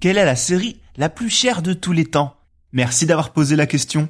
Quelle est la série la plus chère de tous les temps? Merci d'avoir posé la question.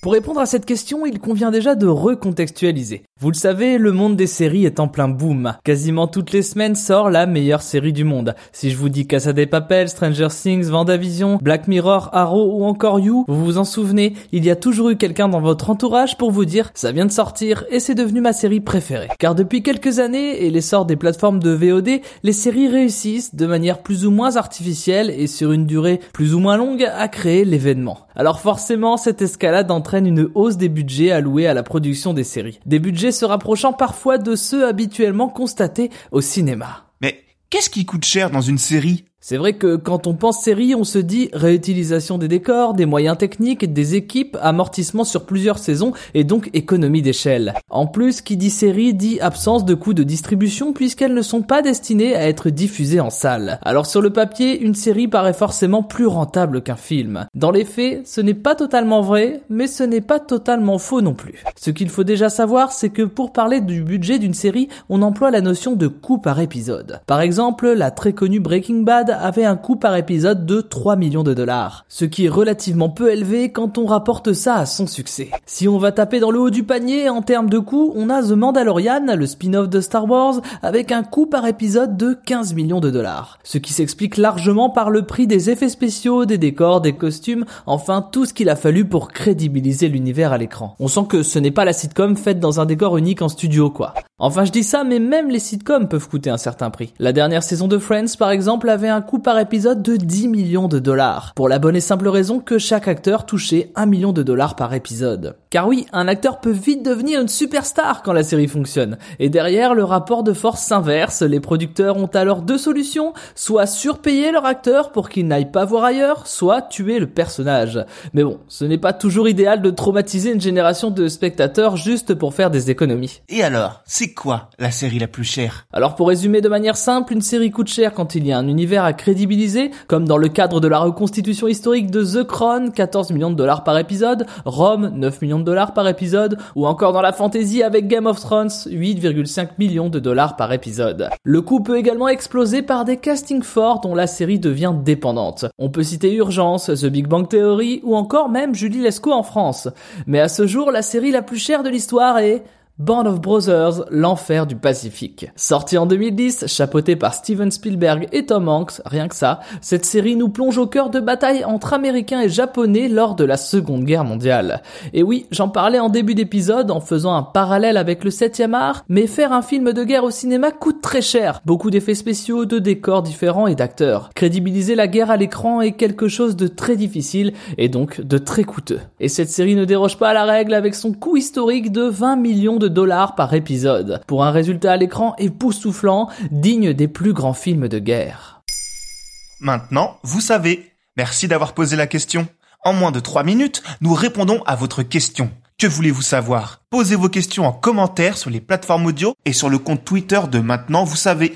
Pour répondre à cette question, il convient déjà de recontextualiser. Vous le savez, le monde des séries est en plein boom. Quasiment toutes les semaines sort la meilleure série du monde. Si je vous dis Casa des Papel, Stranger Things, Vendavision, Black Mirror, Arrow ou encore You, vous vous en souvenez, il y a toujours eu quelqu'un dans votre entourage pour vous dire ça vient de sortir et c'est devenu ma série préférée. Car depuis quelques années et l'essor des plateformes de VOD, les séries réussissent de manière plus ou moins artificielle et sur une durée plus ou moins longue à créer l'événement. Alors forcément, cette escalade entraîne une hausse des budgets alloués à la production des séries. Des budgets se rapprochant parfois de ceux habituellement constatés au cinéma. Mais qu'est-ce qui coûte cher dans une série? C'est vrai que quand on pense série, on se dit réutilisation des décors, des moyens techniques, des équipes, amortissement sur plusieurs saisons et donc économie d'échelle. En plus, qui dit série dit absence de coûts de distribution puisqu'elles ne sont pas destinées à être diffusées en salle. Alors sur le papier, une série paraît forcément plus rentable qu'un film. Dans les faits, ce n'est pas totalement vrai, mais ce n'est pas totalement faux non plus. Ce qu'il faut déjà savoir, c'est que pour parler du budget d'une série, on emploie la notion de coût par épisode. Par exemple, la très connue Breaking Bad avait un coût par épisode de 3 millions de dollars, ce qui est relativement peu élevé quand on rapporte ça à son succès. Si on va taper dans le haut du panier en termes de coût, on a The Mandalorian, le spin-off de Star Wars, avec un coût par épisode de 15 millions de dollars, ce qui s'explique largement par le prix des effets spéciaux, des décors, des costumes, enfin tout ce qu'il a fallu pour crédibiliser l'univers à l'écran. On sent que ce n'est pas la sitcom faite dans un décor unique en studio quoi. Enfin je dis ça mais même les sitcoms peuvent coûter un certain prix. La dernière saison de Friends par exemple avait un coût par épisode de 10 millions de dollars, pour la bonne et simple raison que chaque acteur touchait 1 million de dollars par épisode. Car oui, un acteur peut vite devenir une superstar quand la série fonctionne. Et derrière, le rapport de force s'inverse, les producteurs ont alors deux solutions, soit surpayer leur acteur pour qu'il n'aille pas voir ailleurs, soit tuer le personnage. Mais bon, ce n'est pas toujours idéal de traumatiser une génération de spectateurs juste pour faire des économies. Et alors, c'est quoi la série la plus chère? Alors pour résumer de manière simple, une série coûte cher quand il y a un univers à crédibiliser, comme dans le cadre de la reconstitution historique de The Crown, 14 millions de dollars par épisode, Rome, 9 millions dollars par épisode, ou encore dans la fantasy avec Game of Thrones, 8,5 millions de dollars par épisode. Le coût peut également exploser par des castings forts dont la série devient dépendante. On peut citer Urgence, The Big Bang Theory, ou encore même Julie Lescaut en France. Mais à ce jour, la série la plus chère de l'histoire est Band of Brothers, l'enfer du Pacifique. Sorti en 2010, chapeauté par Steven Spielberg et Tom Hanks, rien que ça, cette série nous plonge au cœur de batailles entre Américains et Japonais lors de la Seconde Guerre mondiale. Et oui, j'en parlais en début d'épisode en faisant un parallèle avec le 7 art, mais faire un film de guerre au cinéma coûte très cher. Beaucoup d'effets spéciaux, de décors différents et d'acteurs. Crédibiliser la guerre à l'écran est quelque chose de très difficile et donc de très coûteux. Et cette série ne déroge pas à la règle avec son coût historique de 20 millions de dollars par épisode, pour un résultat à l'écran époustouflant, digne des plus grands films de guerre. Maintenant, vous savez. Merci d'avoir posé la question. En moins de 3 minutes, nous répondons à votre question. Que voulez-vous savoir? Posez vos questions en commentaire sur les plateformes audio et sur le compte Twitter de Maintenant, vous savez.